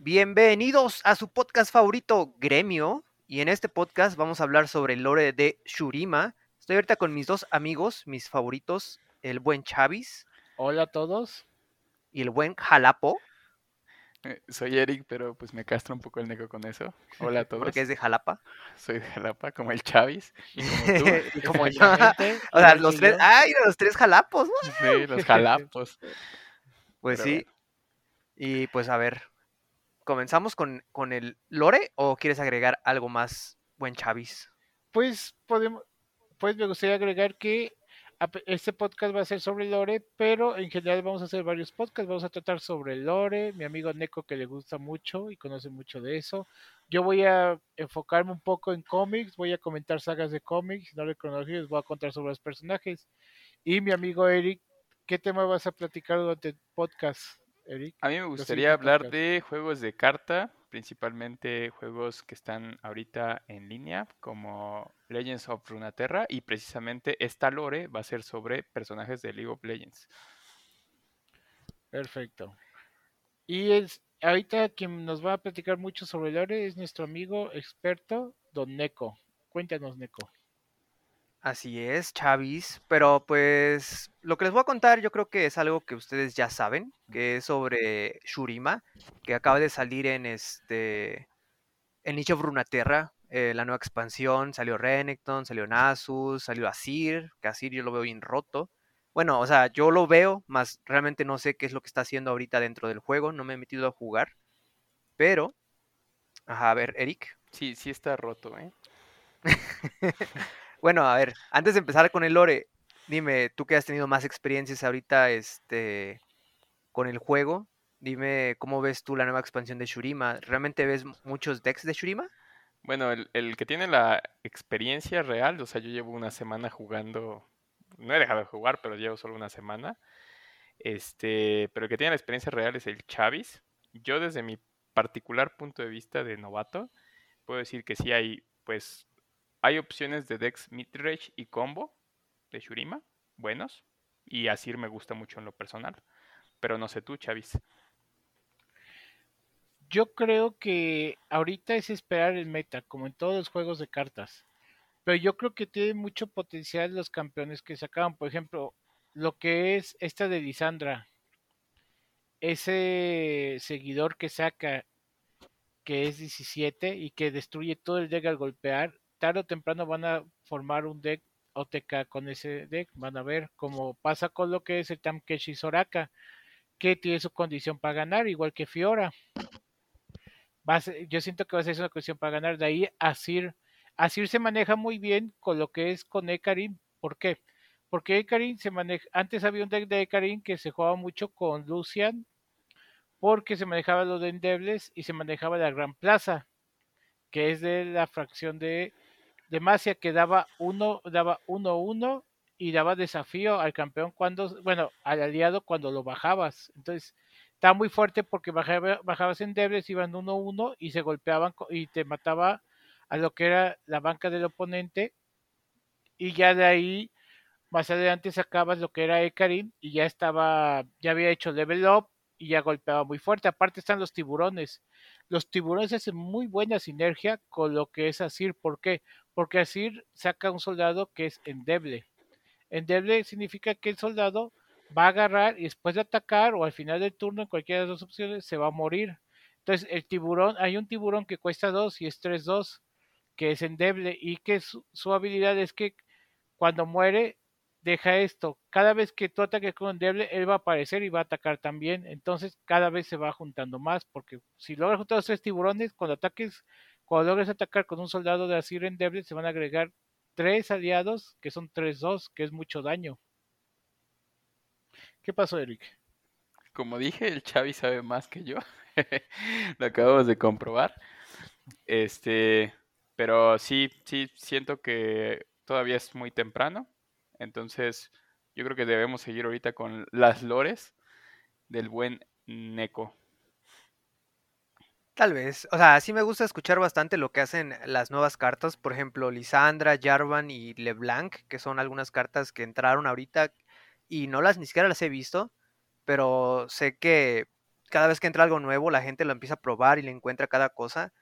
Bienvenidos a su podcast favorito, Gremio. Y en este podcast vamos a hablar sobre el lore de Shurima. Estoy ahorita con mis dos amigos, mis favoritos, el buen Chavis Hola a todos. y el buen Jalapo, Eh, Soy Eric, pero pues me castra un poco el neco con eso. Hola a todos. porque es de Jalapa. Soy de Jalapa, como el Chavis. Y como tú. Y como yo. O sea, los tres. ¡ay, los tres Jalapos! ¿no? Sí, los jalapos. Pues Pero sí. Y pues a ver, ¿comenzamos con, con el lore o quieres agregar algo más, buen Chavis? Pues podemos, pues me gustaría agregar que este podcast va a ser sobre lore, pero en general vamos a hacer varios podcasts. Vamos a tratar sobre lore. Mi amigo Neko que le gusta mucho y conoce mucho de eso. Yo voy a enfocarme un poco en cómics, voy a comentar sagas de cómics, no de cronología, les voy a contar sobre los personajes. Y mi amigo Eric, ¿qué tema vas a platicar durante el podcast, Eric? A mí me gustaría hablar de juegos de carta, principalmente juegos que están ahorita en línea, como Legends of Runeterra, y precisamente esta lore va a ser sobre personajes de League of Legends. Perfecto. Y es, ahorita quien nos va a platicar mucho sobre Lore es nuestro amigo experto, Don Neko. Cuéntanos, Neko. Así es, Chavis. Pero pues lo que les voy a contar yo creo que es algo que ustedes ya saben, que es sobre Shurima, que acaba de salir en este en Nicho of Runeterra, eh, la nueva expansión, salió Renekton, salió Nasus, salió Asir, que Asir yo lo veo bien roto. Bueno, o sea, yo lo veo, más realmente no sé qué es lo que está haciendo ahorita dentro del juego, no me he metido a jugar, pero, ajá, a ver, Eric. Sí, sí está roto, ¿eh? Bueno, a ver, antes de empezar con el lore, dime, tú que has tenido más experiencias ahorita este, con el juego, dime cómo ves tú la nueva expansión de Shurima. ¿Realmente ves muchos decks de Shurima? Bueno, el, el que tiene la experiencia real, o sea, yo llevo una semana jugando, no he dejado de jugar, pero llevo solo una semana. Este, pero el que tiene la experiencia real es el Chavis. Yo desde mi particular punto de vista de novato, puedo decir que sí hay, pues, hay opciones de decks midrange y combo de Shurima, buenos, y Asir me gusta mucho en lo personal. Pero no sé tú, Chavis. Yo creo que ahorita es esperar el meta, como en todos los juegos de cartas. Pero yo creo que tiene mucho potencial los campeones que sacaban. Por ejemplo, lo que es esta de Lisandra. Ese seguidor que saca, que es 17 y que destruye todo el deck al golpear, tarde o temprano van a formar un deck OTK con ese deck. Van a ver cómo pasa con lo que es el Tamkeshi Soraka, que tiene su condición para ganar, igual que Fiora. A yo siento que va a ser una cuestión para ganar. De ahí Asir. Asir se maneja muy bien con lo que es con Ekarin. ¿Por qué? Porque Ekarin se maneja. Antes había un deck de Ekarin que se jugaba mucho con Lucian. Porque se manejaba lo de Endebles y se manejaba la Gran Plaza. Que es de la fracción de Demacia que daba uno, daba 1-1 y daba desafío al campeón cuando, bueno, al aliado cuando lo bajabas. Entonces, estaba muy fuerte porque bajaba- bajabas en debles, iban 1-1 y se golpeaban y te mataba a lo que era la banca del oponente. Y ya de ahí, más adelante sacabas lo que era Ekarin y ya estaba, ya había hecho level up y ya golpeaba muy fuerte. Aparte están los tiburones. Los tiburones hacen muy buena sinergia con lo que es Asir. ¿Por qué? Porque Asir saca un soldado que es endeble. Endeble significa que el soldado va a agarrar y después de atacar o al final del turno, en cualquiera de las dos opciones, se va a morir. Entonces, el tiburón, hay un tiburón que cuesta 2 y es 3-2, que es endeble y que su, su habilidad es que cuando muere, deja esto. Cada vez que tú ataques con endeble, él va a aparecer y va a atacar también. Entonces, cada vez se va juntando más, porque si logras juntar los tres tiburones, cuando ataques, cuando logres atacar con un soldado de Asir endeble, se van a agregar tres aliados, que son 3-2, que es mucho daño. ¿Qué pasó, Eric? Como dije, el Chavi sabe más que yo. Lo acabamos de comprobar. Este, pero sí, sí, siento que todavía es muy temprano. Entonces, yo creo que debemos seguir ahorita con las lores del buen Neko. Tal vez. O sea, sí me gusta escuchar bastante lo que hacen las nuevas cartas. Por ejemplo, Lisandra, Jarvan y LeBlanc, que son algunas cartas que entraron ahorita y no las ni siquiera las he visto, pero sé que cada vez que entra algo nuevo, la gente lo empieza a probar y le encuentra cada cosa.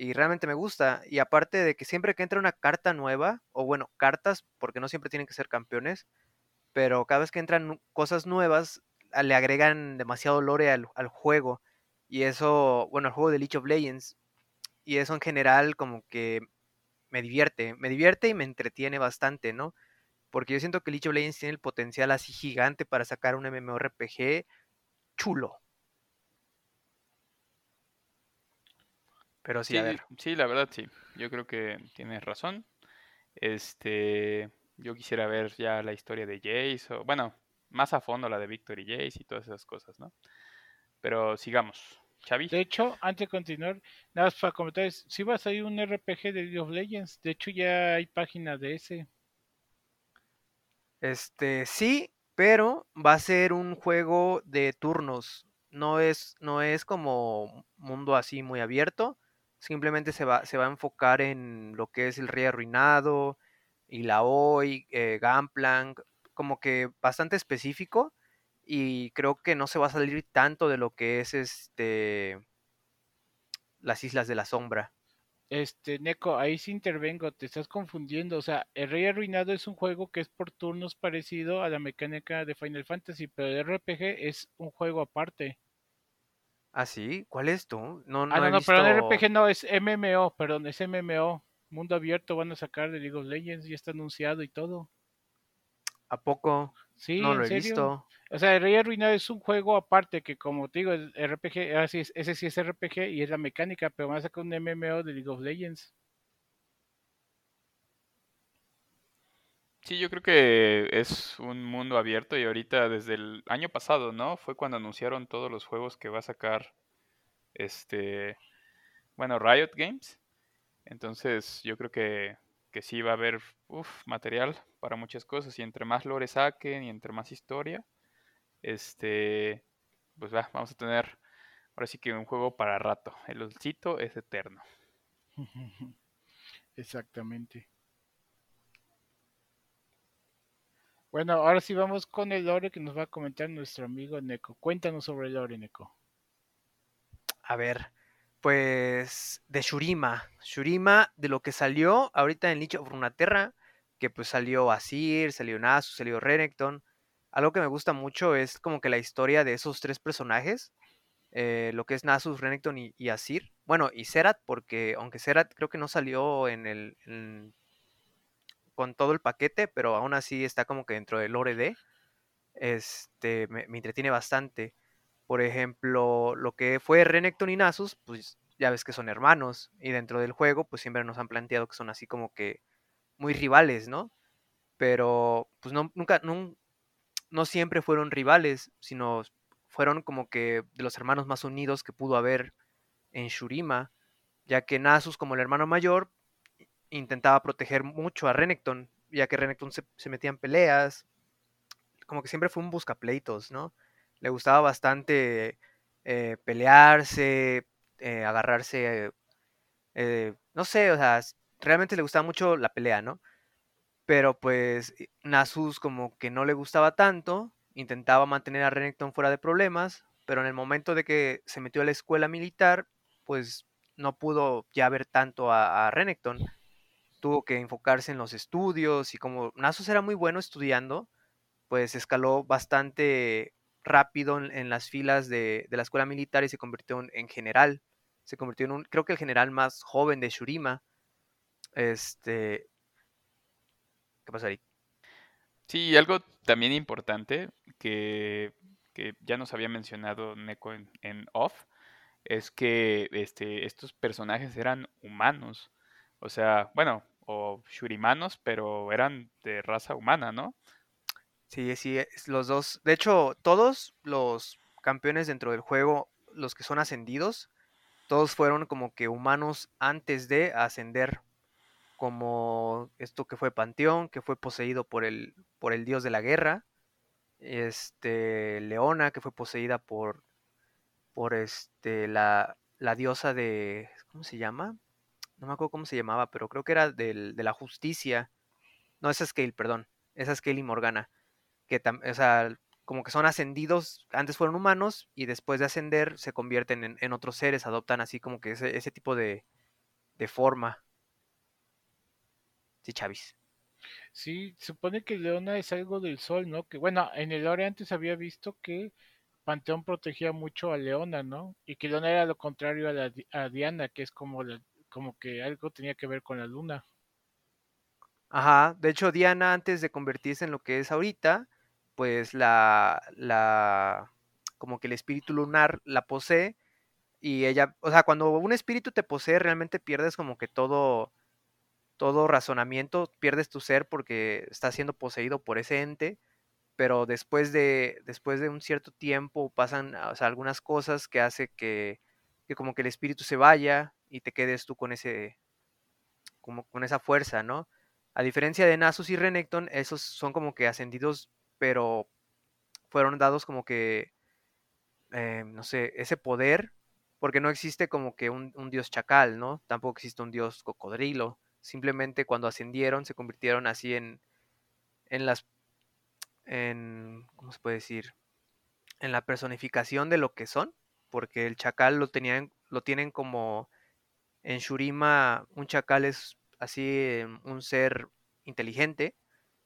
Y realmente me gusta. Y aparte de que siempre que entra una carta nueva, o bueno, cartas, porque no siempre tienen que ser campeones, pero cada vez que entran cosas nuevas, le agregan demasiado lore al, al juego. Y eso, bueno, al juego de League of Legends. Y eso en general como que me divierte. Me divierte y me entretiene bastante, ¿no? Porque yo siento que League of Legends tiene el potencial así gigante para sacar un MMORPG chulo. Pero sí, Sí, a ver. sí, la verdad sí. Yo creo que tienes razón. Este, yo quisiera ver ya la historia de Jace, o bueno, más a fondo la de Victor y Jace y todas esas cosas, ¿no? Pero sigamos. Xavi. De hecho, antes de continuar, nada más para comentar, si va a salir un RPG de League of Legends, de hecho ya hay página de ese. Este, sí, pero va a ser un juego de turnos. No es, no es como mundo así muy abierto. Simplemente se va, se va a enfocar en lo que es el Rey Arruinado, y la hoy, eh, como que bastante específico. Y creo que no se va a salir tanto de lo que es este las Islas de la Sombra. Este, Neko, ahí sí intervengo, te estás confundiendo. O sea, el Rey Arruinado es un juego que es por turnos parecido a la mecánica de Final Fantasy, pero el RPG es un juego aparte. ¿Ah, sí? ¿Cuál es tú? No, Ah, no no, no, visto... pero el RPG no, es MMO, perdón, es MMO. Mundo abierto van a sacar de League of Legends, ya está anunciado y todo. ¿A poco? Sí, No lo he serio. visto. O sea, el Rey Arruinado es un juego aparte que, como te digo, el RPG, así es, ese sí es RPG y es la mecánica, pero van a sacar un MMO de League of Legends. Sí, yo creo que es un mundo abierto y ahorita desde el año pasado, ¿no? Fue cuando anunciaron todos los juegos que va a sacar este, bueno, Riot Games. Entonces, yo creo que, que sí va a haber uf, material para muchas cosas y entre más lore saquen y entre más historia, este, pues va, vamos a tener ahora sí que un juego para rato. El olcito es eterno. Exactamente. Bueno, ahora sí vamos con el lore que nos va a comentar nuestro amigo Neko. Cuéntanos sobre el lore, Neko. A ver, pues de Shurima. Shurima, de lo que salió ahorita en Lich of Runeterra, que pues salió Asir, salió Nasus, salió Renekton. Algo que me gusta mucho es como que la historia de esos tres personajes. eh, lo que es Nasus, Renekton y, y Asir. Bueno, y Serat, porque aunque Serat creo que no salió en el. Con todo el paquete, pero aún así está como que dentro del lore de. Este, me, entretiene bastante. Por ejemplo, lo que fue Renekton y Nasus, pues ya ves que son hermanos. Y dentro del juego, pues siempre nos han planteado que son así como que muy rivales, ¿no? Pero, pues no, nunca, nun- no, siempre fueron rivales, sino fueron como que de los hermanos más unidos que pudo haber en Shurima, ya que Nasus, como el hermano mayor, intentaba proteger mucho a Renekton, ya que Renekton se, metía en peleas, como que siempre fue un buscapleitos, ¿no? Le gustaba bastante eh, pelearse, eh, agarrarse, eh, no sé, o sea, realmente le gustaba mucho la pelea, ¿no? Pero pues i- Nasus como que no le gustaba tanto, intentaba mantener a Renekton fuera de problemas, pero en el momento de que se metió a la escuela militar, pues no pudo ya ver tanto a, a Renekton. Tuvo que enfocarse en los estudios y como Nasus era muy bueno estudiando, pues escaló bastante rápido en, las filas de, la escuela militar y se convirtió en, en general. Se convirtió en un, creo que el general más joven de Shurima. Este, ¿qué pasa ahí? Sí, algo también importante que, ya nos había mencionado Neko en, en off, es que este, estos personajes eran humanos. O sea, bueno, o shurimanos, pero eran de raza humana, ¿no? Sí, sí, es- los dos. De hecho, todos los campeones dentro del juego, los que son ascendidos, todos fueron como que humanos antes de ascender. Como esto que fue Panteón, que fue poseído por el, por el dios de la guerra. Este, Leona, que fue poseída por, por este, la, la diosa de, ¿cómo se llama? No me acuerdo cómo se llamaba, pero creo que era del, de la justicia. No, esa es Scale, perdón. Esa es Scale y Morgana. Que tam- o sea, como que son ascendidos, antes fueron humanos y después de ascender se convierten en, en otros seres, adoptan así como que ese, ese tipo de, de forma. Sí, Chavis. Sí, supone que Leona es algo del sol, ¿no? Que bueno, en el lore antes había visto que Panteón protegía mucho a Leona, ¿no? Y que Leona era lo contrario a, la, a Diana, que es como, la, como que algo tenía que ver con la luna. Ajá, de hecho Diana antes de convertirse en lo que es ahorita, pues la, la, como que el espíritu lunar la posee y ella, o sea, cuando un espíritu te posee realmente pierdes como que todo, todo razonamiento, pierdes tu ser porque estás siendo poseído por ese ente, pero después de, después de un cierto tiempo pasan algunas cosas que hace que, que como que el espíritu se vaya y te quedes tú con ese, como con esa fuerza, ¿no? A diferencia de Nasus y Renekton, esos son como que ascendidos, pero fueron dados como que, eh, no sé, ese poder, porque no existe como que un, un, dios chacal, ¿no? Tampoco existe un dios cocodrilo. Simplemente cuando ascendieron se convirtieron así en, en las, en, ¿cómo se puede decir? En la personificación de lo que son, porque el chacal lo tenían, lo tienen como en Shurima, un chacal es así un ser inteligente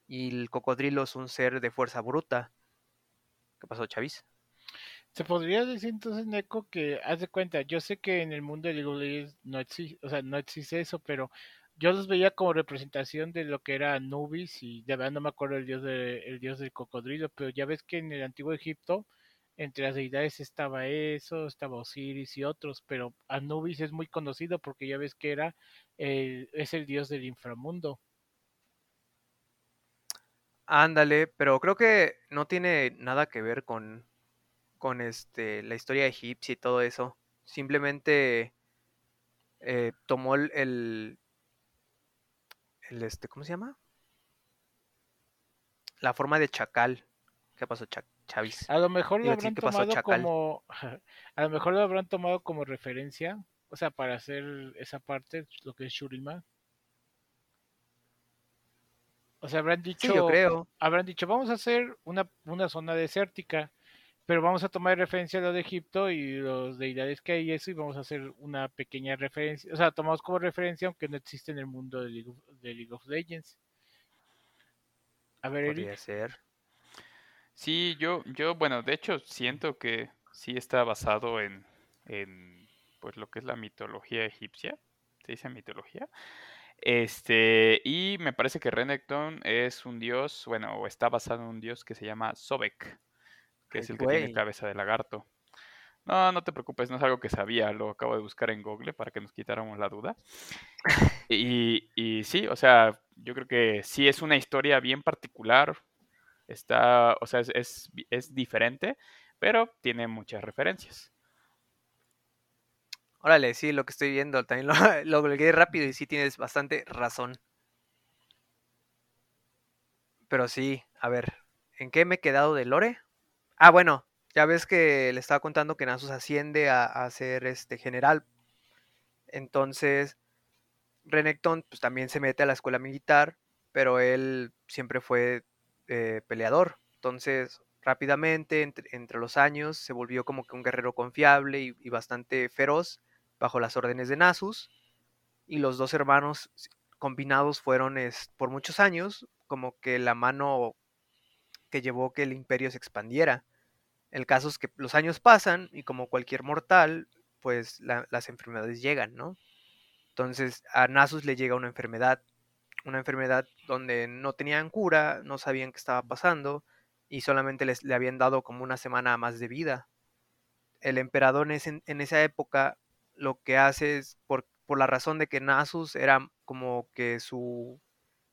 y el cocodrilo es un ser de fuerza bruta. ¿Qué pasó, Chavis? Se podría decir entonces, Neko, que haz de cuenta, yo sé que en el mundo de League no existe, o sea, no existe eso, pero yo los veía como representación de lo que era Anubis y de verdad no me acuerdo el dios de, el dios del cocodrilo, pero ya ves que en el antiguo Egipto entre las deidades estaba eso, estaba Osiris y otros, pero Anubis es muy conocido porque ya ves que era el, es el dios del inframundo. Ándale, pero creo que no tiene nada que ver con, con este, la historia egipcia y todo eso. Simplemente eh, tomó el, el, este, ¿cómo se llama? La forma de chacal. ¿Qué pasó, Chac Chavis? A lo mejor lo habrán tomado como, a lo mejor lo habrán tomado como referencia, o sea, para hacer esa parte, lo que es Shurima. O sea, habrán dicho, sí, yo creo. habrán dicho, vamos a hacer una, una zona desértica, pero vamos a tomar referencia a lo de Egipto y los deidades que hay y eso, y vamos a hacer una pequeña referencia, o sea, tomamos como referencia, aunque no existe en el mundo de League of, de League of Legends. A ver, Podría Eric. ser. Sí, yo, yo, bueno, de hecho siento que sí está basado en, en pues lo que es la mitología egipcia. ¿Se dice mitología? Este, y me parece que Renekton es un dios, bueno, o está basado en un dios que se llama Sobek, que es el que tiene cabeza de lagarto. No, no te preocupes, no es algo que sabía, lo acabo de buscar en Google para que nos quitáramos la duda. Y, y sí, o sea, yo creo que sí es una historia bien particular, está, o sea, es, es, diferente, pero tiene muchas referencias. Órale, sí, lo que estoy viendo también lo, lo rápido y sí tienes bastante razón. Pero sí, a ver, ¿en qué me he quedado de Lore? Ah, bueno, ya ves que le estaba contando que Nasus asciende a, a ser este general. Entonces, Renekton pues, también se mete a la escuela militar, pero él siempre fue eh, peleador. Entonces, rápidamente, entre, los años, se volvió como que un guerrero confiable y, bastante feroz bajo las órdenes de Nasus. Y los dos hermanos combinados fueron es, por muchos años como que la mano que llevó que el imperio se expandiera. El caso es que los años pasan y como cualquier mortal, pues la, las enfermedades llegan, ¿no? Entonces a Nasus le llega una enfermedad, una enfermedad donde no tenían cura, no sabían qué estaba pasando y solamente les, le habían dado como una semana más de vida. El emperador en, ese, en esa época lo que hace es, por, por, la razón de que Nasus era como que su,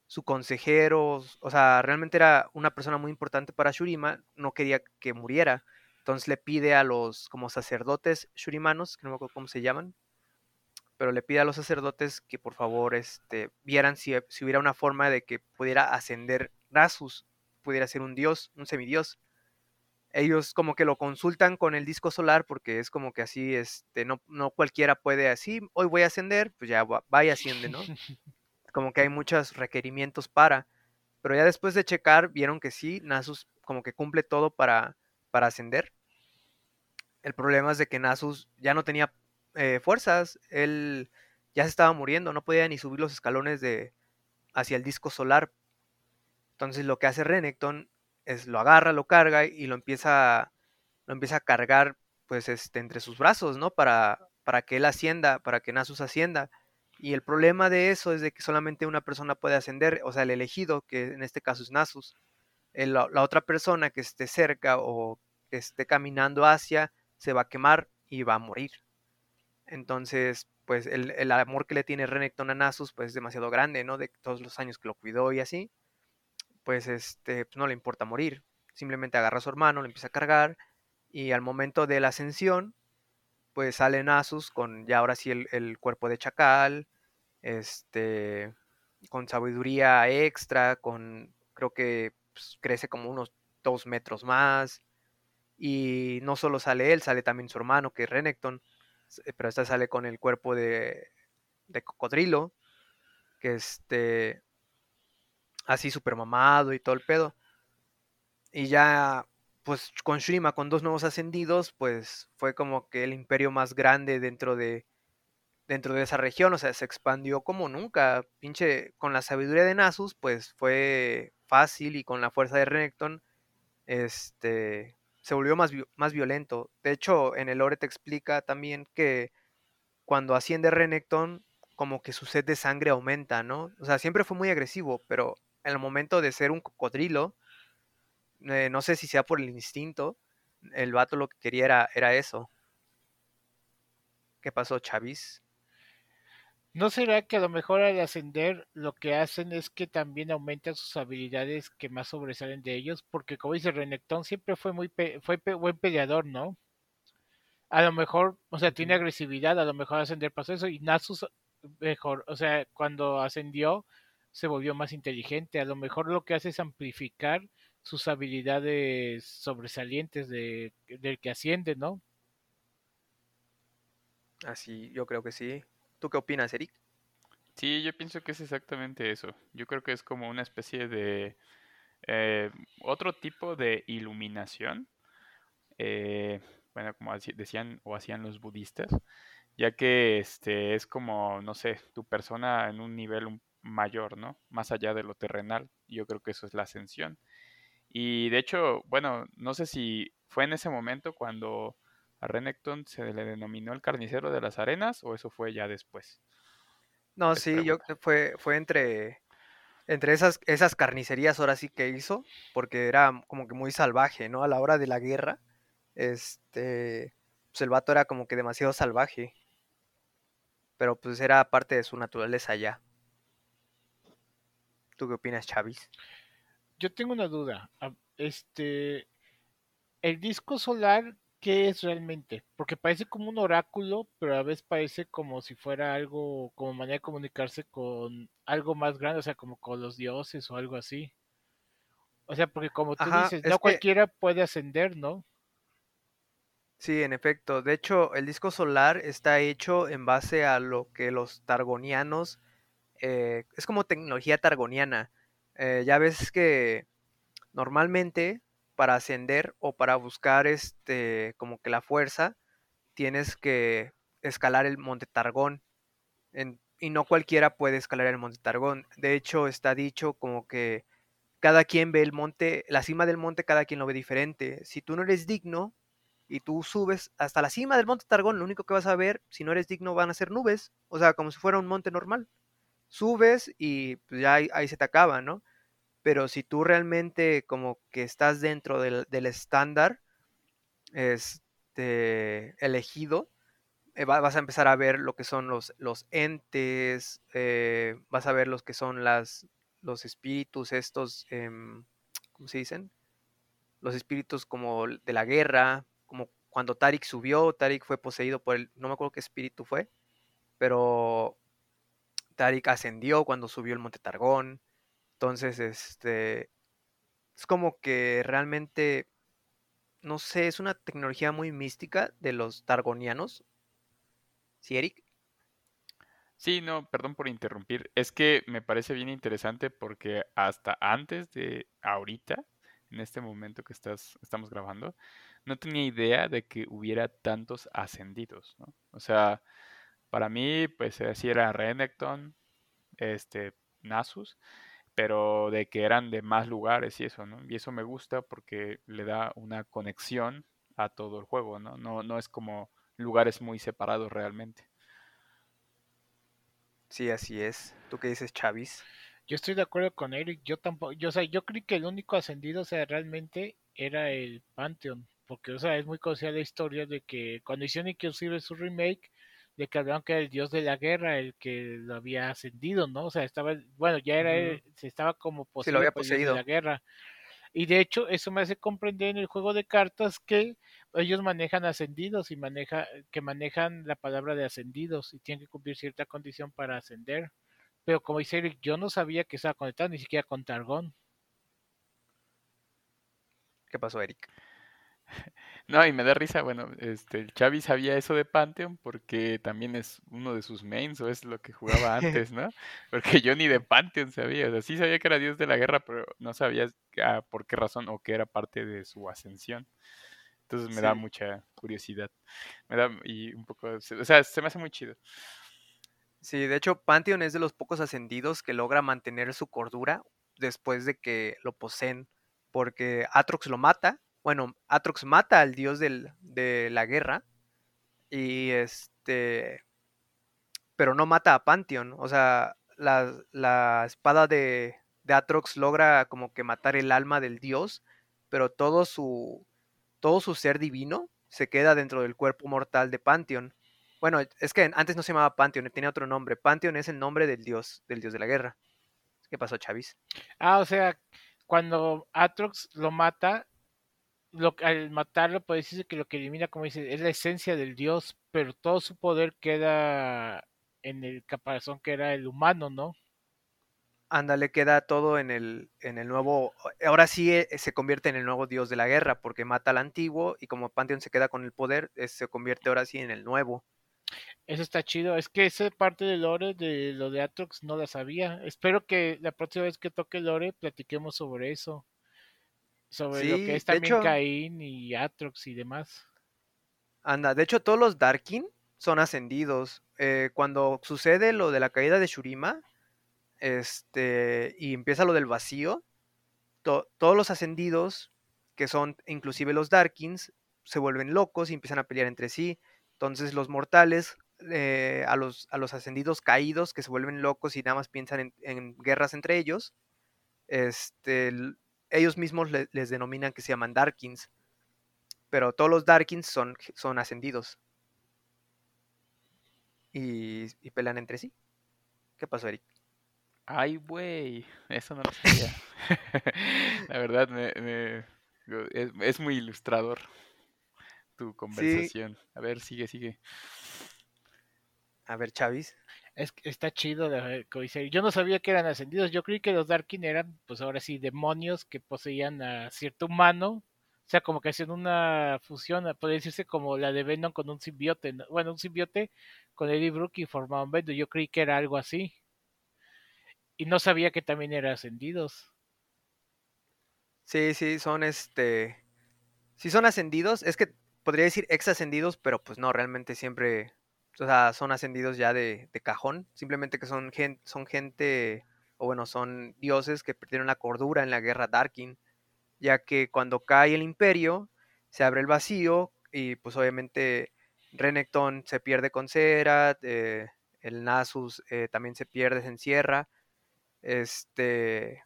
su consejero, o sea, realmente era una persona muy importante para Shurima, no quería que muriera. Entonces le pide a los como sacerdotes shurimanos, que no me acuerdo cómo se llaman, pero le pide a los sacerdotes que por favor este, vieran si, si hubiera una forma de que pudiera ascender Nasus, pudiera ser un dios, un semidios. Ellos como que lo consultan con el disco solar porque es como que así, este, no, no cualquiera puede así, hoy voy a ascender, pues ya va, va y asciende, ¿no? Como que hay muchos requerimientos para. Pero ya después de checar, vieron que sí, Nasus como que cumple todo para, para ascender. El problema es de que Nasus ya no tenía eh, fuerzas, él ya se estaba muriendo, no podía ni subir los escalones de hacia el disco solar. Entonces lo que hace Renekton es lo agarra, lo carga y lo empieza, lo empieza a cargar pues este, entre sus brazos, ¿no? Para, para que él ascienda, para que Nasus ascienda. Y el problema de eso es de que solamente una persona puede ascender, o sea, el elegido, que en este caso es Nasus. la, otra persona que esté cerca o que esté caminando hacia, se va a quemar y va a morir. Entonces, pues el, amor que le tiene Renekton a Nasus, pues es demasiado grande, ¿no? De todos los años que lo cuidó y así. Pues este, pues, no le importa morir. Simplemente agarra a su hermano, le empieza a cargar y al momento de la ascensión, pues sale Nasus con ya ahora sí el, cuerpo de chacal, este, con sabiduría extra, con, creo que pues, crece como unos dos metros más. Y no solo sale él, sale también su hermano, que es Renekton, pero esta sale con el cuerpo de, de cocodrilo, que este, así super mamado y todo el pedo. Y ya pues con Shurima, con dos nuevos ascendidos, pues fue como que el imperio más grande dentro de dentro de esa región, o sea, se expandió como nunca, pinche, con la sabiduría de Nasus, pues fue fácil y con la fuerza de Renekton, este, se volvió más, más violento. De hecho, en el lore te explica también que cuando asciende Renekton, como que su sed de sangre aumenta, ¿no? O sea, siempre fue muy agresivo, pero en el momento de ser un cocodrilo, eh, no sé si sea por el instinto, el vato lo que quería era, eso. ¿Qué pasó, Chavis? ¿No será que a lo mejor al ascender lo que hacen es que también aumentan sus habilidades que más sobresalen de ellos? Porque como dice Renekton, siempre fue muy fue buen peleador, ¿no? A lo mejor, o sea, tiene agresividad, a lo mejor ascender pasó eso y Nasus mejor, o sea, cuando ascendió se volvió más inteligente, a lo mejor lo que hace es amplificar sus habilidades sobresalientes de, del que asciende, ¿no? Así, yo creo que sí. ¿Tú qué opinas, Eric? Sí, yo pienso que es exactamente eso. Yo creo que es como una especie de eh, otro tipo de iluminación. Eh, bueno, como decían o hacían los budistas, ya que este es como, no sé, tu persona en un nivel mayor, ¿no? Más allá de lo terrenal. Yo creo que eso es la ascensión. Y de hecho, bueno, no sé si fue en ese momento cuando a Renekton se le denominó el carnicero de las arenas o eso fue ya después. No, sí, yo fue fue entre entre esas esas carnicerías ahora sí que hizo, porque era como que muy salvaje, ¿no? A la hora de la guerra, este, pues el vato era como que demasiado salvaje. Pero pues era parte de su naturaleza ya. ¿Tú qué opinas, Chavis? yo tengo una duda. Este, el disco solar, ¿qué es realmente? Porque parece como un oráculo, pero a la vez parece como si fuera algo, como manera de comunicarse con algo más grande, o sea, como con los dioses o algo así. O sea, porque como tú dices, no cualquiera puede ascender, ¿no? Sí, en efecto. De hecho, el disco solar está hecho en base a lo que los targonianos, eh, es como tecnología targoniana eh, ya ves que normalmente para ascender o para buscar este como que la fuerza tienes que escalar el monte Targón y no cualquiera puede escalar el monte Targón. De hecho está dicho como que cada quien ve el monte la cima del monte cada quien lo ve diferente. Si tú no eres digno y tú subes hasta la cima del monte Targón lo único que vas a ver si no eres digno van a ser nubes o sea como si fuera un monte normal. Subes y pues ya ahí, se te acaba, ¿no? Pero si tú realmente como que estás dentro del, estándar este, elegido, eh, vas a empezar a ver lo que son los, los entes, eh, vas a ver los que son las, los espíritus estos, em, ¿cómo se dicen? Los espíritus como de la guerra, como cuando Tarik subió, Tarik fue poseído por el, no me acuerdo qué espíritu fue, pero Tarik ascendió cuando subió el Monte Targón. Entonces, este. Es como que realmente. No sé, es una tecnología muy mística de los targonianos. ¿Sí, Eric? Sí, no, perdón por interrumpir. Es que me parece bien interesante porque hasta antes de ahorita, en este momento que estás, estamos grabando, no tenía idea de que hubiera tantos ascendidos, ¿no? O sea, para mí, pues así era Renekton, este, Nasus, pero de que eran de más lugares y eso, ¿no? Y eso me gusta porque le da una conexión a todo el juego, ¿no? No, no es como lugares muy separados realmente. Sí, así es. ¿Tú qué dices, Chavis? Yo estoy de acuerdo con Eric. Yo tampoco, yo, o sea, yo creí que el único ascendido, o sea, realmente era el Pantheon. Porque, o sea, es muy conocida la historia de que cuando hicieron inclusive su remake, de que hablaban que era el dios de la guerra el que lo había ascendido, ¿no? O sea, estaba, bueno, ya era, Ujú. se estaba como Sí, poseído lo había dios de poseído. la guerra. Y de hecho, eso me hace comprender en el juego de cartas que ellos manejan ascendidos y maneja, que manejan la palabra de ascendidos y tienen que cumplir cierta condición para ascender. Pero como dice Eric, yo no sabía que estaba conectado ni siquiera con Targón. ¿Qué pasó, Eric? No, y me da risa, bueno, este, el Xavi sabía eso de Pantheon porque también es uno de sus mains o es lo que jugaba antes, ¿no? Porque yo ni de Pantheon sabía, o sea, sí sabía que era dios de la guerra, pero no sabía ah, por qué razón o que era parte de su ascensión. Entonces me da mucha curiosidad. Me da y un poco, o sea, se me hace muy chido. Sí, de hecho, Pantheon es de los pocos ascendidos que logra mantener su cordura después de que lo poseen, porque Atrox lo mata. Bueno, Atrox mata al dios de la guerra y este, pero no mata a Pantheon. O sea, la, la espada de, de Atrox logra como que matar el alma del dios, pero todo su, todo su ser divino se queda dentro del cuerpo mortal de Pantheon. Bueno, es que antes no se llamaba Pantheon, tenía otro nombre. Pantheon es el nombre del dios, del dios de la guerra. ¿Qué pasó, Chavis? Ah, o sea, cuando Atrox lo mata, lo, al matarlo, puede decirse que lo que elimina, como dice, es la esencia del dios, pero todo su poder queda en el caparazón que era el humano, ¿no? Ándale, queda todo en el, en el nuevo. Ahora sí eh, se convierte en el nuevo dios de la guerra, porque mata al antiguo y como Pantheon se queda con el poder, eh, se convierte ahora sí en el nuevo. Eso está chido. Es que esa parte de lore de lo de Atrox no la sabía. Espero que la próxima vez que toque lore platiquemos sobre eso. Sobre lo que es también hecho, Caín y Atrox y demás. anda. De hecho, todos los Darkin son ascendidos. Eh, cuando sucede lo de la caída de Shurima, este, y empieza lo del vacío, to- todos los ascendidos, que son inclusive los Darkins, se vuelven locos y empiezan a pelear entre sí. Entonces los mortales, eh, a, los, a los ascendidos caídos, que se vuelven locos y nada más piensan en, en guerras entre ellos, este, ellos mismos le- les denominan que se llaman Darkins. Pero todos los Darkins son, son ascendidos. Y, y pelean entre sí. ¿Qué pasó, Eric? Ay, güey, eso no lo sabía. La verdad, me, me- es, es muy ilustrador tu Sí, conversación. A ver, sigue, sigue. a ver, Chavis. Es, está chido dice, Yo no sabía que eran ascendidos. Yo creí que los Darkin eran, pues ahora sí, demonios que poseían a cierto humano. O sea, como que hacían una fusión, puede decirse como la de Venom con un simbiote. ¿no? Bueno, un simbiote con Eddie Brooke y formaban Venom. Yo creí que era algo así. Y no sabía que también eran ascendidos. Sí, sí, son este. Sí, son ascendidos. Es que podría decir ex ascendidos, pero pues no, realmente siempre. Son ascendidos ya de, cajón. Simplemente que son, son gente. O bueno, son dioses que perdieron la cordura en la guerra Darkin. Ya que cuando cae el imperio, se abre el vacío. Y pues obviamente Renekton se pierde con Cera. eh, el Nasus eh, también se pierde, se encierra. Este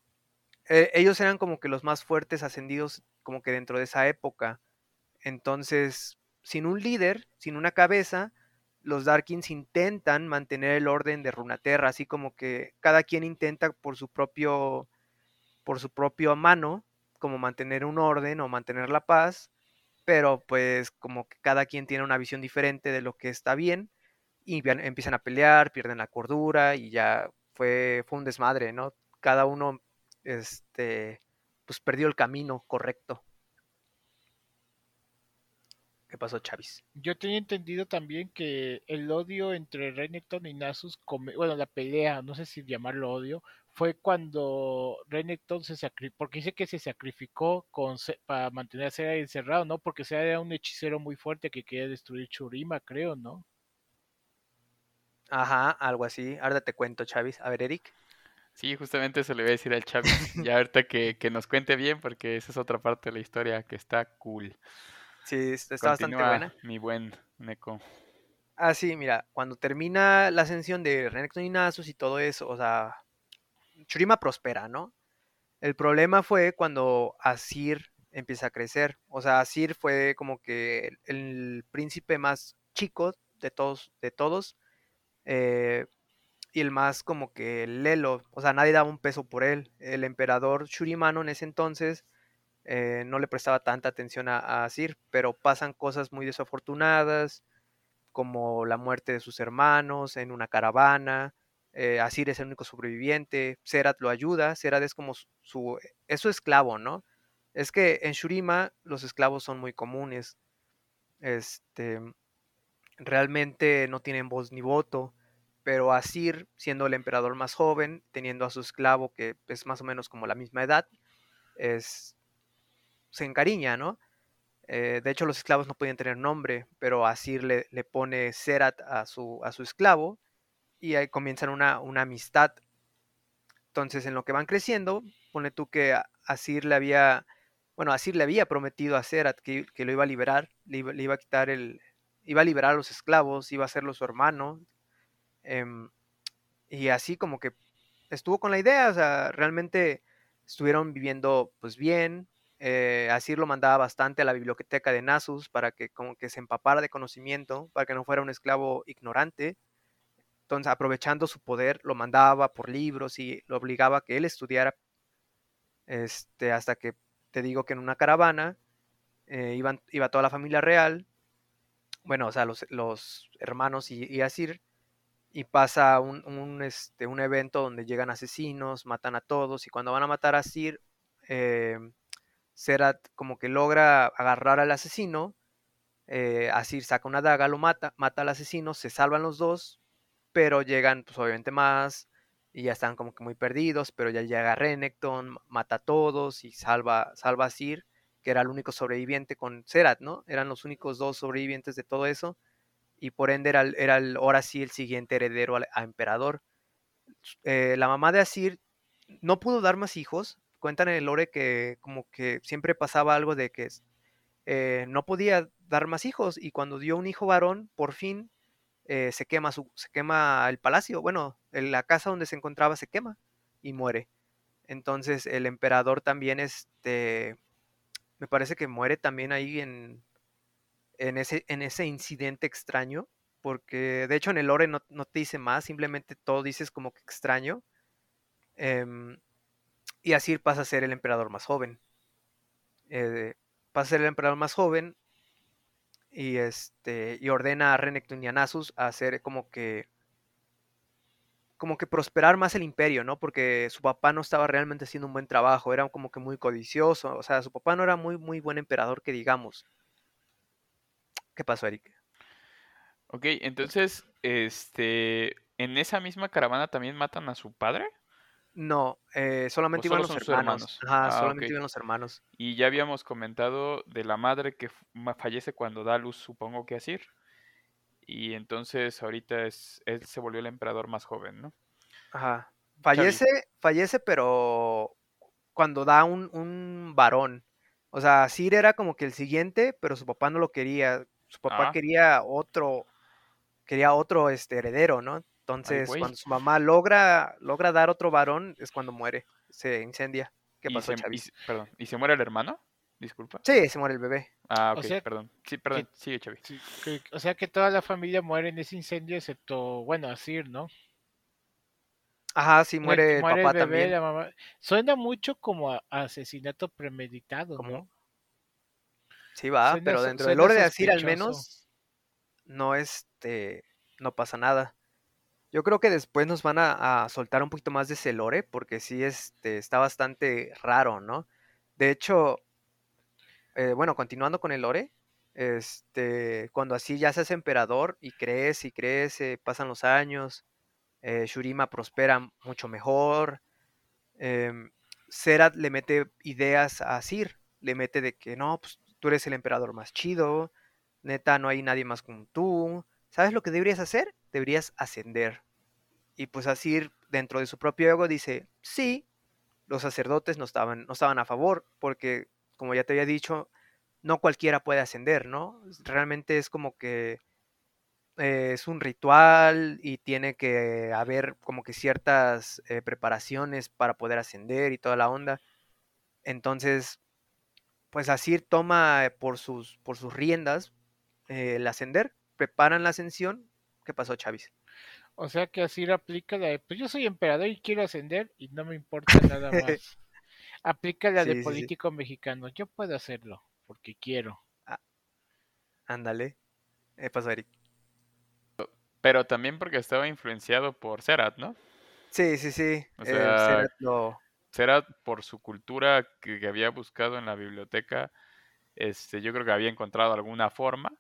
eh, ellos eran como que los más fuertes ascendidos como que dentro de esa época. Entonces, sin un líder, sin una cabeza, los Darkins intentan mantener el orden de Runaterra, así como que cada quien intenta por su propio por su propia mano como mantener un orden o mantener la paz, pero pues como que cada quien tiene una visión diferente de lo que está bien y empiezan a pelear, pierden la cordura y ya fue fue un desmadre, ¿no? Cada uno este pues perdió el camino correcto. ¿Qué pasó, Chavis? Yo tenía entendido también que el odio entre Renekton y Nasus, come- bueno, la pelea, no sé si llamarlo odio, fue cuando Renekton se sacrificó, porque dice que se sacrificó con para mantener a Sera encerrado, ¿no? Porque Sera era un hechicero muy fuerte que quería destruir Churima, creo, ¿no? Ajá, algo así. Ahora te cuento, Chavis. A ver, Eric. Sí, justamente eso le voy a decir al Chavis. Ya ahorita que, que nos cuente bien, porque esa es otra parte de la historia que está cool. Sí, está está bastante buena. mi buen Neko. Ah, sí, mira, cuando termina la ascensión de Renekton y Nasus y todo eso, o sea, Churima prospera, ¿no? El problema fue cuando Asir empieza a crecer. O sea, Asir fue como que el, el príncipe más chico de todos, de todos. eh, y el más como que lelo. O sea, nadie daba un peso por él. El emperador Shurimano en ese entonces eh, no le prestaba tanta atención a, a Asir, pero pasan cosas muy desafortunadas como la muerte de sus hermanos en una caravana. eh, Asir es el único sobreviviente. Serat lo ayuda. Serat es como su, su- es su esclavo, ¿no? Es que en Shurima los esclavos son muy comunes. Este, realmente no tienen voz ni voto. Pero Asir, siendo el emperador más joven, teniendo a su esclavo que es más o menos como la misma edad, es, se encariña, ¿no? Eh, de hecho, los esclavos no podían tener nombre, pero Asir le, le pone Serat a su, a su esclavo y ahí comienzan una, una amistad. Entonces, en lo que van creciendo, pone tú que Asir le había, bueno, Asir le había prometido a Serat que, que lo iba a liberar, le iba, le iba a quitar el, iba a liberar a los esclavos, iba a hacerlo su hermano. em, y así como que estuvo con la idea, o sea, realmente estuvieron viviendo pues bien. Eh, Asir lo mandaba bastante a la biblioteca de Nasus para que como que se empapara de conocimiento, para que no fuera un esclavo ignorante. Entonces, aprovechando su poder, lo mandaba por libros y lo obligaba a que él estudiara. Este, hasta que te digo que en una caravana eh, iban, iba toda la familia real, bueno, o sea, los, los hermanos y, y Asir, y pasa un, un, este, un evento donde llegan asesinos, matan a todos, y cuando van a matar a Asir, eh, Serat como que logra agarrar al asesino, eh, Asir saca una daga, lo mata, mata al asesino, se salvan los dos, pero llegan pues obviamente más y ya están como que muy perdidos, pero ya llega Renekton, mata a todos y salva, salva a Sir, que era el único sobreviviente con Serat, ¿no? Eran los únicos dos sobrevivientes de todo eso y por ende era, ahora sí el siguiente heredero a emperador. Eh, la mamá de Asir no pudo dar más hijos, cuentan en el lore que como que siempre pasaba algo de que eh, no podía dar más hijos y cuando dio un hijo varón, por fin eh, se, quema su, se quema el palacio, bueno, en la casa donde se encontraba se quema y muere. Entonces el emperador también, este, me parece que muere también ahí en, en, ese, en ese incidente extraño, porque de hecho en el lore no, no te dice más, simplemente todo dices como que extraño. Em, y Asir pasa a ser el emperador más joven. Eh, pasa a ser el emperador más joven y este y ordena a Renekton y a Nasus a hacer como que como que prosperar más el imperio, ¿no? Porque su papá no estaba realmente haciendo un buen trabajo, era como que muy codicioso, o sea, su papá no era muy muy buen emperador que digamos. ¿Qué pasó, Eric? Ok, entonces, este, en esa misma caravana también matan a su padre. No, eh, solamente ¿O iban los hermanos. hermanos? Ajá, Ah, solamente iban los hermanos. Y ya habíamos comentado de la madre que fallece cuando da a luz, supongo que Asir. Y entonces ahorita es, él se volvió el emperador más joven, ¿no? Ajá. Fallece, fallece, pero cuando da un, un varón. O sea, Sir era como que el siguiente, pero su papá no lo quería. Su papá Ah. quería otro, quería otro este heredero, ¿no? Entonces, cuando su mamá logra, logra dar otro varón, es cuando muere. Se incendia. ¿Qué y pasó, se, y perdón, ¿y se muere el hermano? Disculpa. Sí, se muere el bebé. Ah, O ok, sea, perdón. Sí, perdón, sigue, Chavi. Sí, que- o sea que toda la familia muere en ese incendio, excepto, bueno, Asir, ¿no? Ajá, sí, muere el muere papá bebé, también. la mamá. Suena mucho como a asesinato premeditado, ¿Cómo? ¿no? Sí va, Suena pero dentro del orden de Asir al menos no este no pasa nada. Yo creo que después nos van a, soltar un poquito más de ese lore, porque sí este, está bastante raro, ¿no? De hecho, eh, bueno, continuando con el lore, Este, cuando así ya seas emperador y crece y crece, pasan los años, eh, Shurima prospera mucho mejor. Eh, Serat le mete ideas a Sir, le mete de que no, pues tú eres el emperador más chido, neta, no hay nadie más como tú. ¿Sabes lo que deberías hacer? Deberías ascender. Y pues Asir, dentro de su propio ego, dice, sí, los sacerdotes no estaban, no estaban a favor, porque, como ya te había dicho, no cualquiera puede ascender, ¿no? Realmente es como que eh, es un ritual y tiene que haber como que ciertas eh, preparaciones para poder ascender y toda la onda. Entonces, pues Asir toma por sus, por sus riendas eh, el ascender, preparan la ascensión. ¿Qué pasó, Chavis? O sea que Asir aplica la de, pues yo soy emperador y quiero ascender y no me importa nada más. aplica la Sí, de sí, sí. político mexicano, yo puedo hacerlo porque quiero. Ándale. ¿Qué pasó, Eric? Pero también porque estaba influenciado por Serat, ¿no? Sí, sí, sí. O eh, sea, Serat lo- Serat, por su cultura que, que había buscado en la biblioteca, este, yo creo que había encontrado alguna forma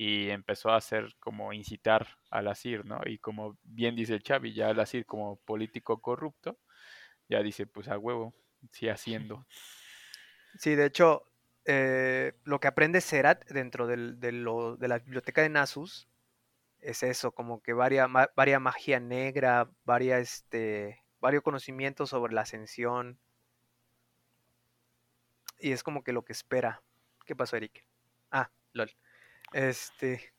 y empezó a hacer como incitar al Asir, ¿no? Y como bien dice el Chavi, ya el Asir como político corrupto, ya dice, pues a huevo, sí haciendo. Sí, de hecho, eh, lo que aprende Serat dentro del- de, lo- de la biblioteca de Nasus es eso, como que varia, ma- varia magia negra, varia, este, varios conocimientos sobre la ascensión. Y es como que lo que espera. ¿Qué pasó, Eric? Ah, lol. Este.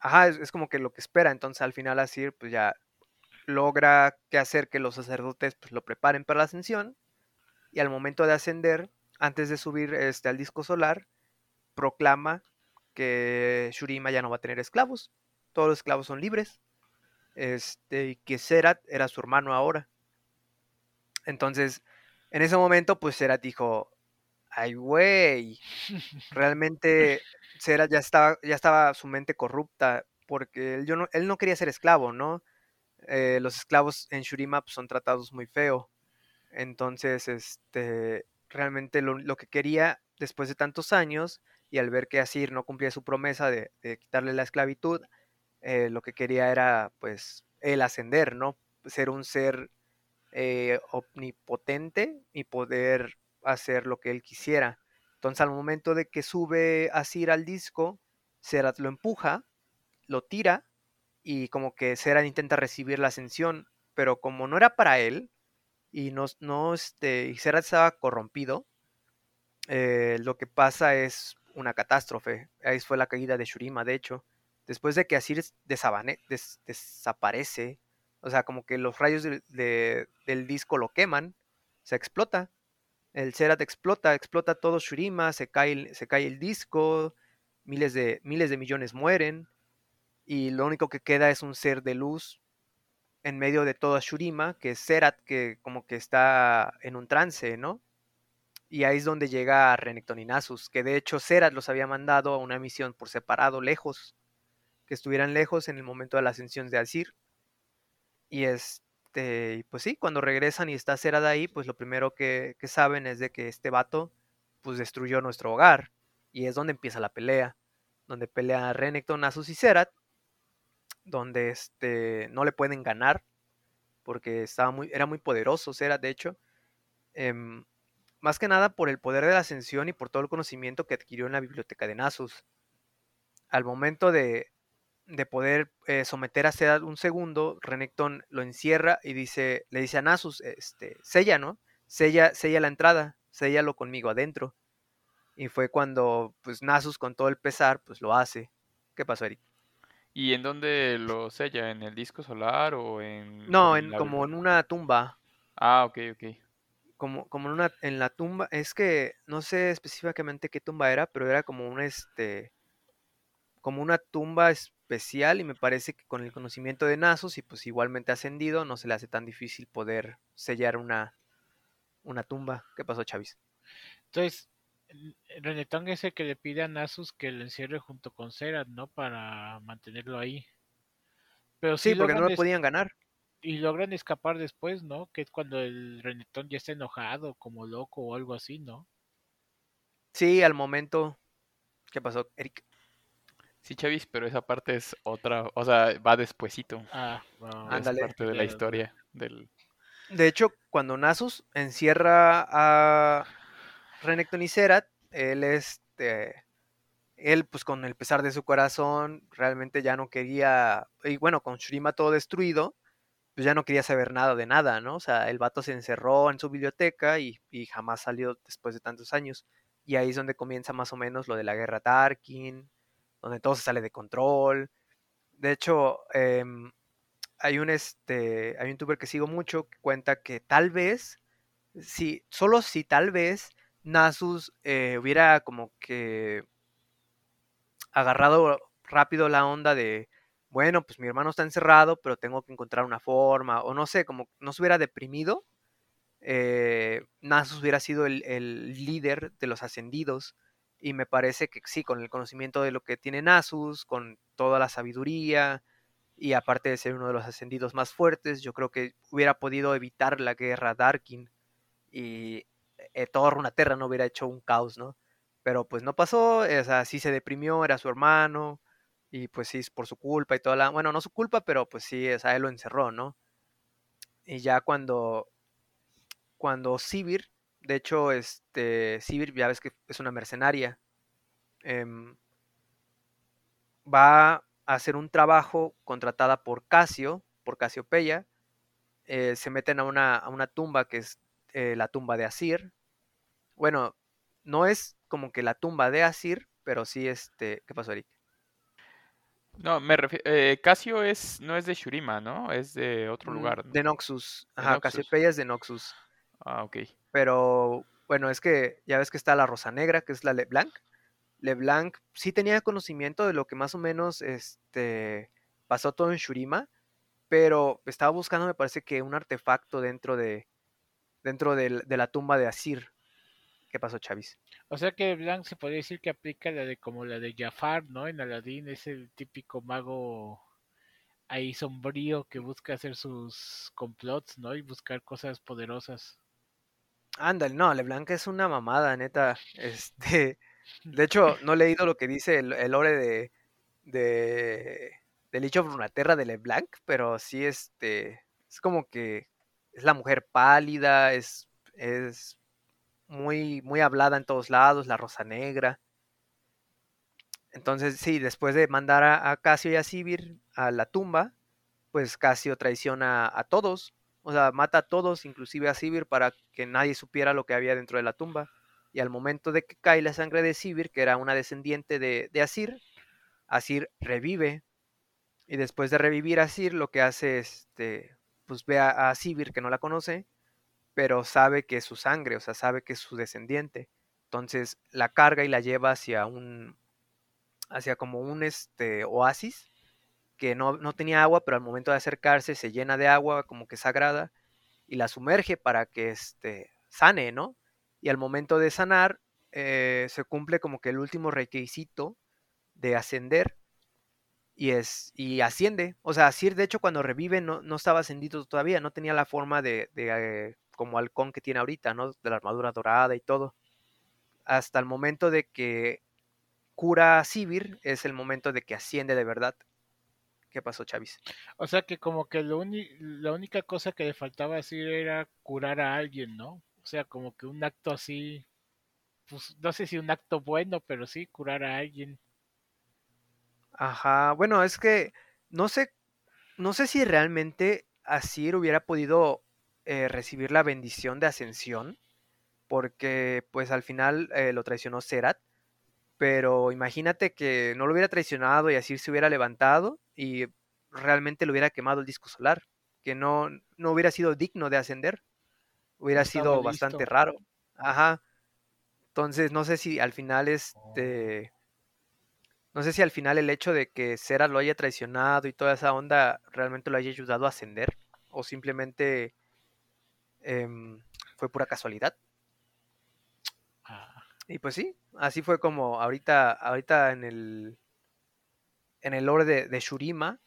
Ajá, es, es como que lo que espera. Entonces al final Asir, pues ya logra que hacer que los sacerdotes pues, lo preparen para la ascensión. Y al momento de ascender, antes de subir este, al disco solar, proclama que Shurima ya no va a tener esclavos. Todos los esclavos son libres. Este, y que Serat era su hermano ahora. Entonces, en ese momento, pues Serat dijo, ay, güey, realmente Serat ya estaba, ya estaba su mente corrupta, porque él, yo no, él no quería ser esclavo, ¿no? Eh, los esclavos en Shurima pues, son tratados muy feo. Entonces, este, realmente lo, lo que quería después de tantos años y al ver que Asir no cumplía su promesa de, de quitarle la esclavitud, eh, lo que quería era, pues, el ascender, ¿no? Ser un ser eh, omnipotente y poder hacer lo que él quisiera. Entonces, al momento de que sube Asir al disco, Serat lo empuja, lo tira y como que Serat intenta recibir la ascensión, pero como no era para él y no, no este, y Serat estaba corrompido, eh, lo que pasa es una catástrofe. Ahí fue la caída de Shurima, de hecho. Después de que Asir desaparece, o sea, como que los rayos del- de- del disco lo queman, se explota. El Serat explota, explota todo Shurima, se cae, el- se cae el disco, miles de, miles de millones mueren, y lo único que queda es un ser de luz en medio de toda Shurima, que es Serat, que como que está en un trance, ¿no? Y ahí es donde llega Renekton y Nasus, que de hecho Serat los había mandado a una misión por separado, lejos, que estuvieran lejos en el momento de la ascensión de Asir. Y este, y pues sí, cuando regresan y está Serat ahí, pues lo primero que, saben es de que este vato pues destruyó nuestro hogar. Y es donde empieza la pelea, donde pelea Renekton, Nasus y Serat, donde este, no le pueden ganar, porque estaba muy, era muy poderoso Serat, de hecho. Em, más que nada por el poder de la ascensión y por todo el conocimiento que adquirió en la biblioteca de Nasus. Al momento de, de poder eh, someter a Sedat un segundo, Renekton lo encierra y dice, le dice a Nasus, este, sella, ¿no? Sella, sella la entrada, séllalo conmigo adentro. Y fue cuando, pues, Nasus con todo el pesar, pues lo hace. ¿Qué pasó, Eric? ¿Y en dónde lo sella? ¿En el disco solar o en...? No, en en, la como en una tumba. Ah, ok, ok. Como, como en una, en la tumba, es que no sé específicamente qué tumba era, pero era como una, este, como una tumba especial y me parece que con el conocimiento de Nasus y pues igualmente ascendido, no se le hace tan difícil poder sellar una, una tumba. ¿Qué pasó, Chavis? Entonces, Renekton es el que le pide a Nasus que lo encierre junto con Serat, ¿no? Para mantenerlo ahí. Pero Sí, sí, porque no lo podían ganar. y logran escapar después, ¿no? Que es cuando el Renekton ya está enojado, como loco o algo así, ¿no? Sí, al momento, ¿Qué pasó, Eric? Sí, Chavis, pero esa parte es otra, o sea, va despuesito. Ah, no, Es Ándale. parte de la historia del... De hecho, cuando Nasus encierra a Renekton y Zerat, él este él pues con el pesar de su corazón realmente ya no quería y bueno, con Shurima todo destruido, pues ya no quería saber nada de nada, ¿no? O sea, el vato se encerró en su biblioteca y, y jamás salió después de tantos años. Y ahí es donde comienza más o menos lo de la guerra Tarkin, donde todo se sale de control. De hecho, em, hay un este hay un youtuber que sigo mucho que cuenta que tal vez si solo si tal vez Nasus eh, hubiera como que agarrado rápido la onda de bueno pues mi hermano está encerrado pero tengo que encontrar una forma o no sé como no se hubiera deprimido eh, Nasus hubiera sido el, el líder de los ascendidos y me parece que sí con el conocimiento de lo que tiene Nasus con toda la sabiduría y aparte de ser uno de los ascendidos más fuertes, yo creo que hubiera podido evitar la guerra Darkin y eh, todo Runaterra no hubiera hecho un caos, ¿no? Pero pues no pasó, o sea, sí se deprimió, era su hermano y pues sí por su culpa y toda la, bueno, no su culpa, pero pues sí, o sea, él lo encerró, ¿no? Y ya cuando cuando Sivir, de hecho, este Sivir ya ves que es una mercenaria, em, va a hacer un trabajo contratada por Casio, por Casiopeya. eh, se meten a una, a una tumba que es eh, la tumba de Asir. Bueno, no es como que la tumba de Asir, pero sí este. ¿Qué pasó, Eric? No, me refiero... Casio es, no es de Shurima, ¿no? Es de otro Mm, lugar. ¿no? De Noxus. Ajá. Casiopeya es de Noxus. Ah, ok. Pero bueno, es que ya ves que está la Rosa Negra, que es la LeBlanc. LeBlanc sí tenía conocimiento de lo que más o menos este, pasó todo en Shurima, pero estaba buscando, me parece que un artefacto dentro de dentro de la tumba de Asir. ¿Qué pasó, Chavis? O sea que Blanc se podría decir que aplica la de como la de Jafar, ¿no? En Aladdin es el típico mago ahí sombrío que busca hacer sus complots, ¿no? Y buscar cosas poderosas. Ándale, no, LeBlanc es una mamada, neta. Este, de hecho, no he leído lo que dice el, el lore de, de, de Lich of Runeterra de LeBlanc, pero sí, este, es como que es la mujer pálida, es, es muy, muy hablada en todos lados, la rosa negra. Entonces, sí, después de mandar a, a Casio y a Sivir a la tumba, pues Casio traiciona a todos, o sea, mata a todos, inclusive a Sivir, para que nadie supiera lo que había dentro de la tumba. Y al momento de que cae la sangre de Sivir, que era una descendiente de, de Asir, Asir revive. Y después de revivir a Asir, lo que hace es, este, pues ve a, a que no la conoce, pero sabe que es su sangre, o sea, sabe que es su descendiente. Entonces la carga y la lleva hacia un, hacia como un este, oasis, que no, no tenía agua, pero al momento de acercarse se llena de agua como que sagrada y la sumerge para que este, sane, ¿no? Y al momento de sanar eh, se cumple como que el último requisito de ascender y, es, y asciende. O sea, Asir de hecho cuando revive no, no estaba ascendido todavía, no tenía la forma de, de eh, como halcón que tiene ahorita, ¿no? De la armadura dorada y todo. Hasta el momento de que cura a es el momento de que asciende de verdad. ¿Qué pasó, Chavis? O sea que como que lo la única cosa que le faltaba decir era curar a alguien, ¿no? O sea, como que un acto así, pues no sé si un acto bueno, pero sí curar a alguien. Ajá, bueno, es que no sé, no sé si realmente Asir hubiera podido eh, recibir la bendición de ascensión, porque pues al final eh, lo traicionó Serat, pero imagínate que no lo hubiera traicionado y Asir se hubiera levantado y realmente le hubiera quemado el disco solar, que no, no hubiera sido digno de ascender, hubiera estaba sido listo. bastante raro. Ajá. Entonces no sé si al final este... No sé si al final el hecho de que Sera lo haya traicionado y toda esa onda realmente lo haya ayudado a ascender o simplemente em, fue pura casualidad. Ah, Y pues sí, así fue como ahorita, ahorita en el en el lore de, Shurima,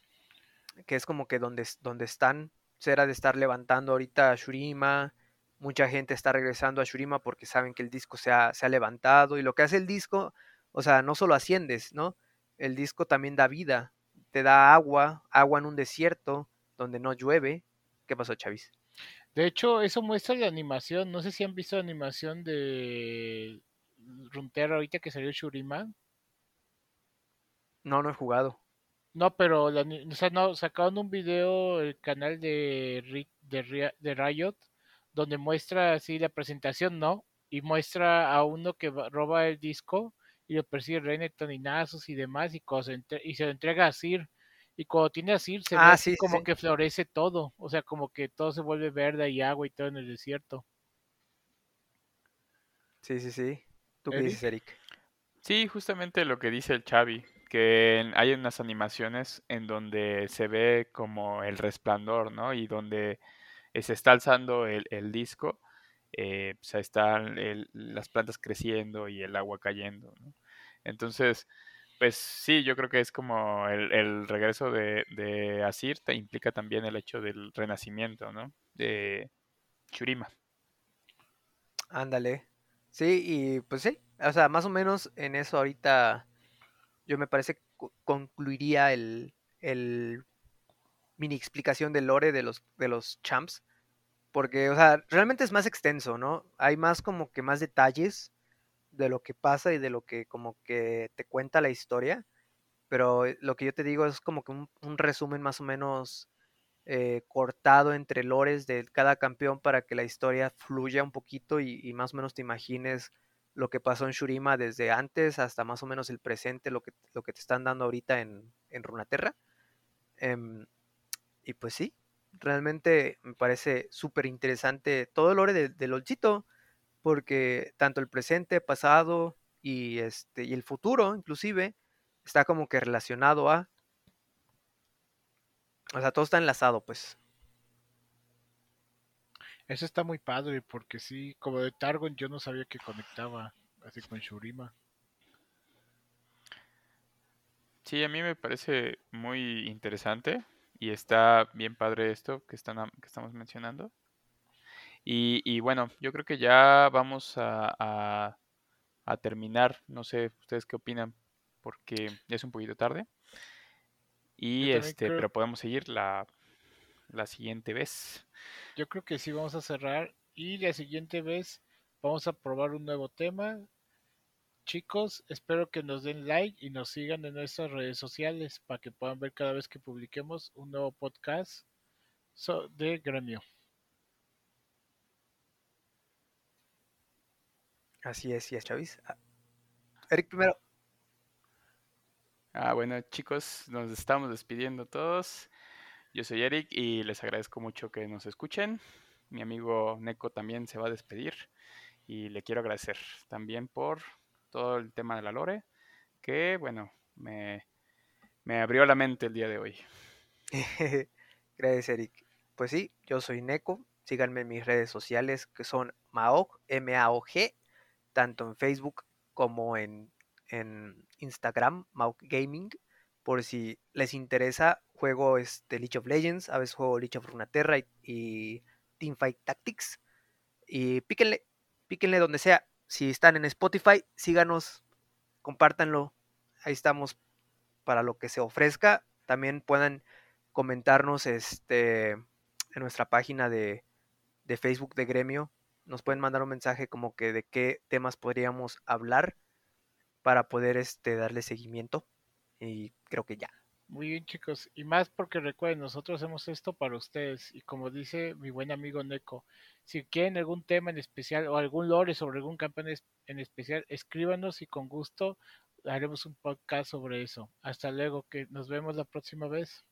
que es como que donde, donde están, Sera de estar levantando ahorita a Shurima, mucha gente está regresando a Shurima porque saben que el disco se ha, se ha levantado y lo que hace el disco O sea, no solo asciendes, ¿no? El disco también da vida, te da agua, agua en un desierto donde no llueve. ¿Qué pasó, Chavis? De hecho, eso muestra la animación. No sé si han visto la animación de Runeterra ahorita que salió Shurima. No, no he jugado. No, pero la, o sea, no, sacaron un video el canal de, de, de Riot donde muestra así la presentación, ¿no? Y muestra a uno que roba el disco y lo persigue Renekton y Nasus y demás y, y se lo entrega a Sir. Y cuando tiene a Sir se ah, ve como que florece todo, o sea, como que todo se vuelve verde y agua y todo en el desierto. Sí, sí, sí. ¿Tú qué dices, Eric? Sí, justamente lo que dice el Chavi, que hay unas animaciones en donde se ve como el resplandor, ¿no? Y donde eh, se está alzando el, disco, eh, están las plantas creciendo y el agua cayendo, ¿no? Entonces, pues sí, yo creo que es como el, regreso de, de Asir te implica también el hecho del renacimiento, ¿no? De Churima. Ándale. Sí, y pues sí, o sea, más o menos en eso ahorita yo me parece concluiría el, el mini explicación del lore de los, de los champs. Porque, o sea, realmente es más extenso, ¿no? Hay más como que más detalles de lo que pasa y de lo que como que te cuenta la historia. Pero eh, lo que yo te digo es como que un, resumen más o menos eh, cortado entre lores de cada campeón para que la historia fluya un poquito y, más o menos te imagines lo que pasó en Shurima desde antes hasta más o menos el presente, lo que, lo que te están dando ahorita en, en Runaterra. Em, y pues sí, realmente me parece súper interesante todo el lore del de Olchito, porque tanto el presente, pasado y, este, y el futuro inclusive está como que relacionado a... O sea, todo está enlazado, pues. Eso está muy padre, porque sí, como de Targon yo no sabía que conectaba así con Shurima. Sí, a mí me parece muy interesante y está bien padre esto que, están, que estamos mencionando. Y, y bueno, yo creo que ya vamos a, a, terminar. No sé ustedes qué opinan, porque es un poquito tarde. Y este, pero podemos seguir la, la siguiente vez. Yo creo que sí vamos a cerrar y la siguiente vez vamos a probar un nuevo tema. Chicos, espero que nos den like y nos sigan en nuestras redes sociales para que puedan ver cada vez que publiquemos un nuevo podcast de gremio. Así es, sí es, Chavis. Ah, Eric primero. Ah, bueno, chicos, nos estamos despidiendo todos. Yo soy Eric y les agradezco mucho que nos escuchen. Mi amigo Neko también se va a despedir y le quiero agradecer también por todo el tema de la lore, que bueno, me, me abrió la mente el día de hoy. Gracias, Eric. Pues sí, yo soy Neko. Síganme en mis redes sociales que son Maog, M-A-O-G, tanto en Facebook como en, en Instagram, Maog Gaming por si les interesa, juego este League of Legends, a veces juego League of Runeterra y, y Teamfight Tactics. Y píquenle, píquenle donde sea. Si están en Spotify, síganos, compártanlo. Ahí estamos para lo que se ofrezca. También puedan comentarnos este, en nuestra página de, de Facebook de Gremio. Nos pueden mandar un mensaje como que de qué temas podríamos hablar para poder este, darle seguimiento. Y creo que ya. Muy bien, chicos. Y más porque recuerden, nosotros hacemos esto para ustedes. Y como dice mi buen amigo Neko, si quieren algún tema en especial o algún lore sobre algún campeón en especial, escríbanos y con gusto haremos un podcast sobre eso. Hasta luego, que nos vemos la próxima vez.